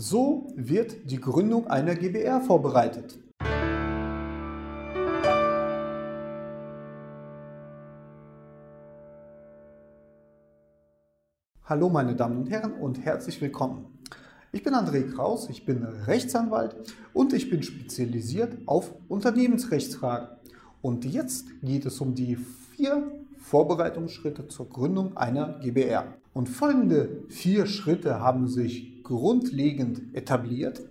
So wird die Gründung einer GbR vorbereitet. Hallo meine Damen und Herren und herzlich willkommen. Ich bin André Kraus, ich bin Rechtsanwalt und ich bin spezialisiert auf Unternehmensrechtsfragen. Und jetzt geht es um die vier Vorbereitungsschritte zur Gründung einer GbR. Und folgende vier Schritte haben sich grundlegend etabliert.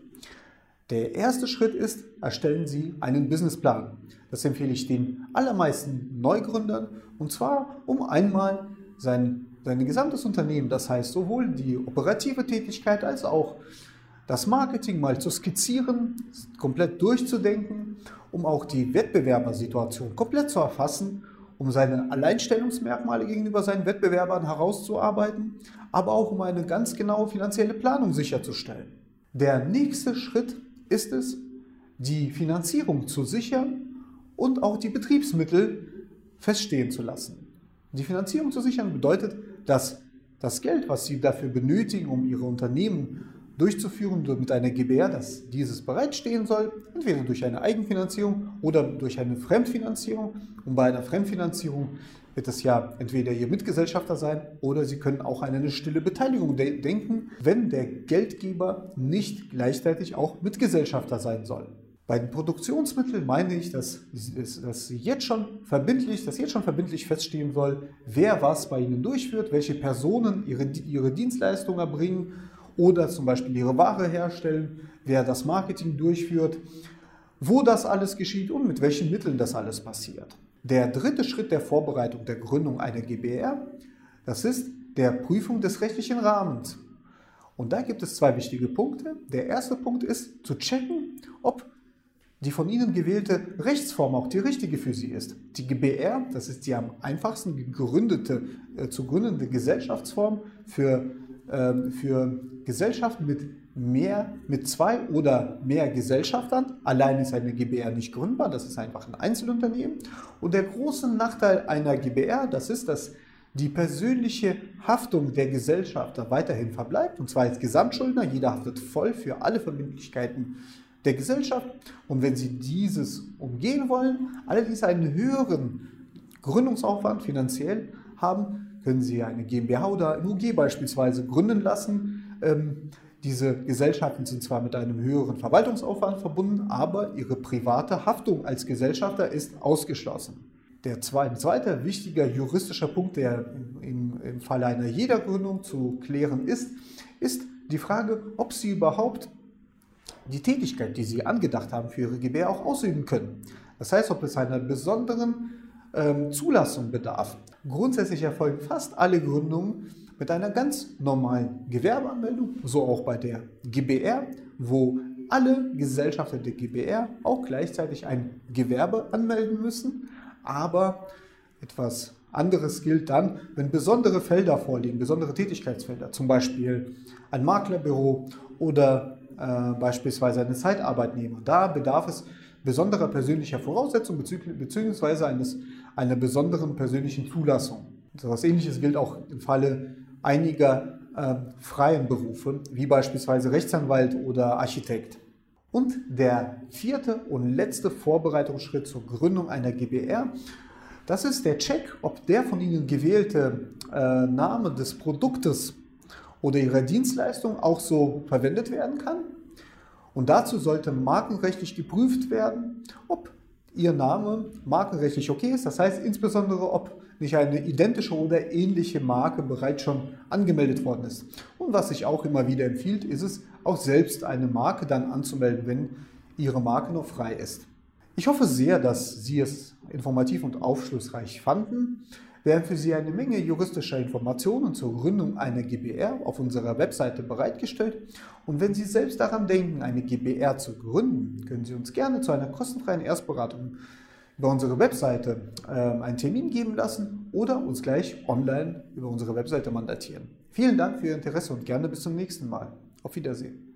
Der erste Schritt ist, erstellen Sie einen Businessplan. Das empfehle ich den allermeisten Neugründern und zwar, um einmal sein, sein gesamtes Unternehmen, das heißt sowohl die operative Tätigkeit als auch das Marketing mal zu skizzieren, komplett durchzudenken, um auch die Wettbewerbersituation komplett zu erfassen um seine Alleinstellungsmerkmale gegenüber seinen Wettbewerbern herauszuarbeiten, aber auch um eine ganz genaue finanzielle Planung sicherzustellen. Der nächste Schritt ist es, die Finanzierung zu sichern und auch die Betriebsmittel feststehen zu lassen. Die Finanzierung zu sichern bedeutet, dass das Geld, was Sie dafür benötigen, um Ihre Unternehmen durchzuführen mit einer GbR, dass dieses bereitstehen soll, entweder durch eine Eigenfinanzierung oder durch eine Fremdfinanzierung. Und bei einer Fremdfinanzierung wird es ja entweder Ihr Mitgesellschafter sein oder Sie können auch an eine stille Beteiligung de denken, wenn der Geldgeber nicht gleichzeitig auch Mitgesellschafter sein soll. Bei den Produktionsmitteln meine ich, dass, dass jetzt schon verbindlich, dass jetzt schon verbindlich feststehen soll, wer was bei Ihnen durchführt, welche Personen ihre, ihre Dienstleistungen erbringen oder zum Beispiel ihre Ware herstellen, wer das Marketing durchführt, wo das alles geschieht und mit welchen Mitteln das alles passiert. Der dritte Schritt der Vorbereitung der Gründung einer GbR, das ist der Prüfung des rechtlichen Rahmens. Und da gibt es zwei wichtige Punkte. Der erste Punkt ist zu checken, ob die von Ihnen gewählte Rechtsform auch die richtige für Sie ist. Die GbR, das ist die am einfachsten gegründete, äh, zu gründende Gesellschaftsform für für Gesellschaften mit mehr, mit zwei oder mehr Gesellschaftern. Allein ist eine GbR nicht gründbar, das ist einfach ein Einzelunternehmen. Und der große Nachteil einer GbR, das ist, dass die persönliche Haftung der Gesellschafter weiterhin verbleibt, und zwar als Gesamtschuldner. Jeder haftet voll für alle Verbindlichkeiten der Gesellschaft. Und wenn Sie dieses umgehen wollen, allerdings einen höheren Gründungsaufwand finanziell haben, können Sie eine GmbH oder ein UG beispielsweise gründen lassen. Ähm, diese Gesellschaften sind zwar mit einem höheren Verwaltungsaufwand verbunden, aber ihre private Haftung als Gesellschafter ist ausgeschlossen. Der zweite, zweite wichtiger juristischer Punkt, der im, im Falle einer jeder Gründung zu klären ist, ist die Frage, ob Sie überhaupt die Tätigkeit, die Sie angedacht haben für Ihre GbR, auch ausüben können. Das heißt, ob es einer besonderen ähm, Zulassung bedarf. Grundsätzlich erfolgen fast alle Gründungen mit einer ganz normalen Gewerbeanmeldung, so auch bei der GBR, wo alle Gesellschafter der GBR auch gleichzeitig ein Gewerbe anmelden müssen. Aber etwas anderes gilt dann, wenn besondere Felder vorliegen, besondere Tätigkeitsfelder, zum Beispiel ein Maklerbüro oder äh, beispielsweise eine Zeitarbeitnehmer. Da bedarf es besonderer persönlicher Voraussetzungen bzw. einer besonderen persönlichen Zulassung. So etwas Ähnliches gilt auch im Falle einiger äh, freien Berufe, wie beispielsweise Rechtsanwalt oder Architekt. Und der vierte und letzte Vorbereitungsschritt zur Gründung einer GbR, das ist der Check, ob der von Ihnen gewählte äh, Name des Produktes oder Ihrer Dienstleistung auch so verwendet werden kann und dazu sollte markenrechtlich geprüft werden, ob Ihr Name markenrechtlich okay ist. Das heißt insbesondere, ob nicht eine identische oder ähnliche Marke bereits schon angemeldet worden ist. Und was sich auch immer wieder empfiehlt, ist es, auch selbst eine Marke dann anzumelden, wenn Ihre Marke noch frei ist. Ich hoffe sehr, dass Sie es informativ und aufschlussreich fanden werden für Sie eine Menge juristischer Informationen zur Gründung einer GbR auf unserer Webseite bereitgestellt. Und wenn Sie selbst daran denken, eine GbR zu gründen, können Sie uns gerne zu einer kostenfreien Erstberatung über unsere Webseite äh, einen Termin geben lassen oder uns gleich online über unsere Webseite mandatieren. Vielen Dank für Ihr Interesse und gerne bis zum nächsten Mal. Auf Wiedersehen.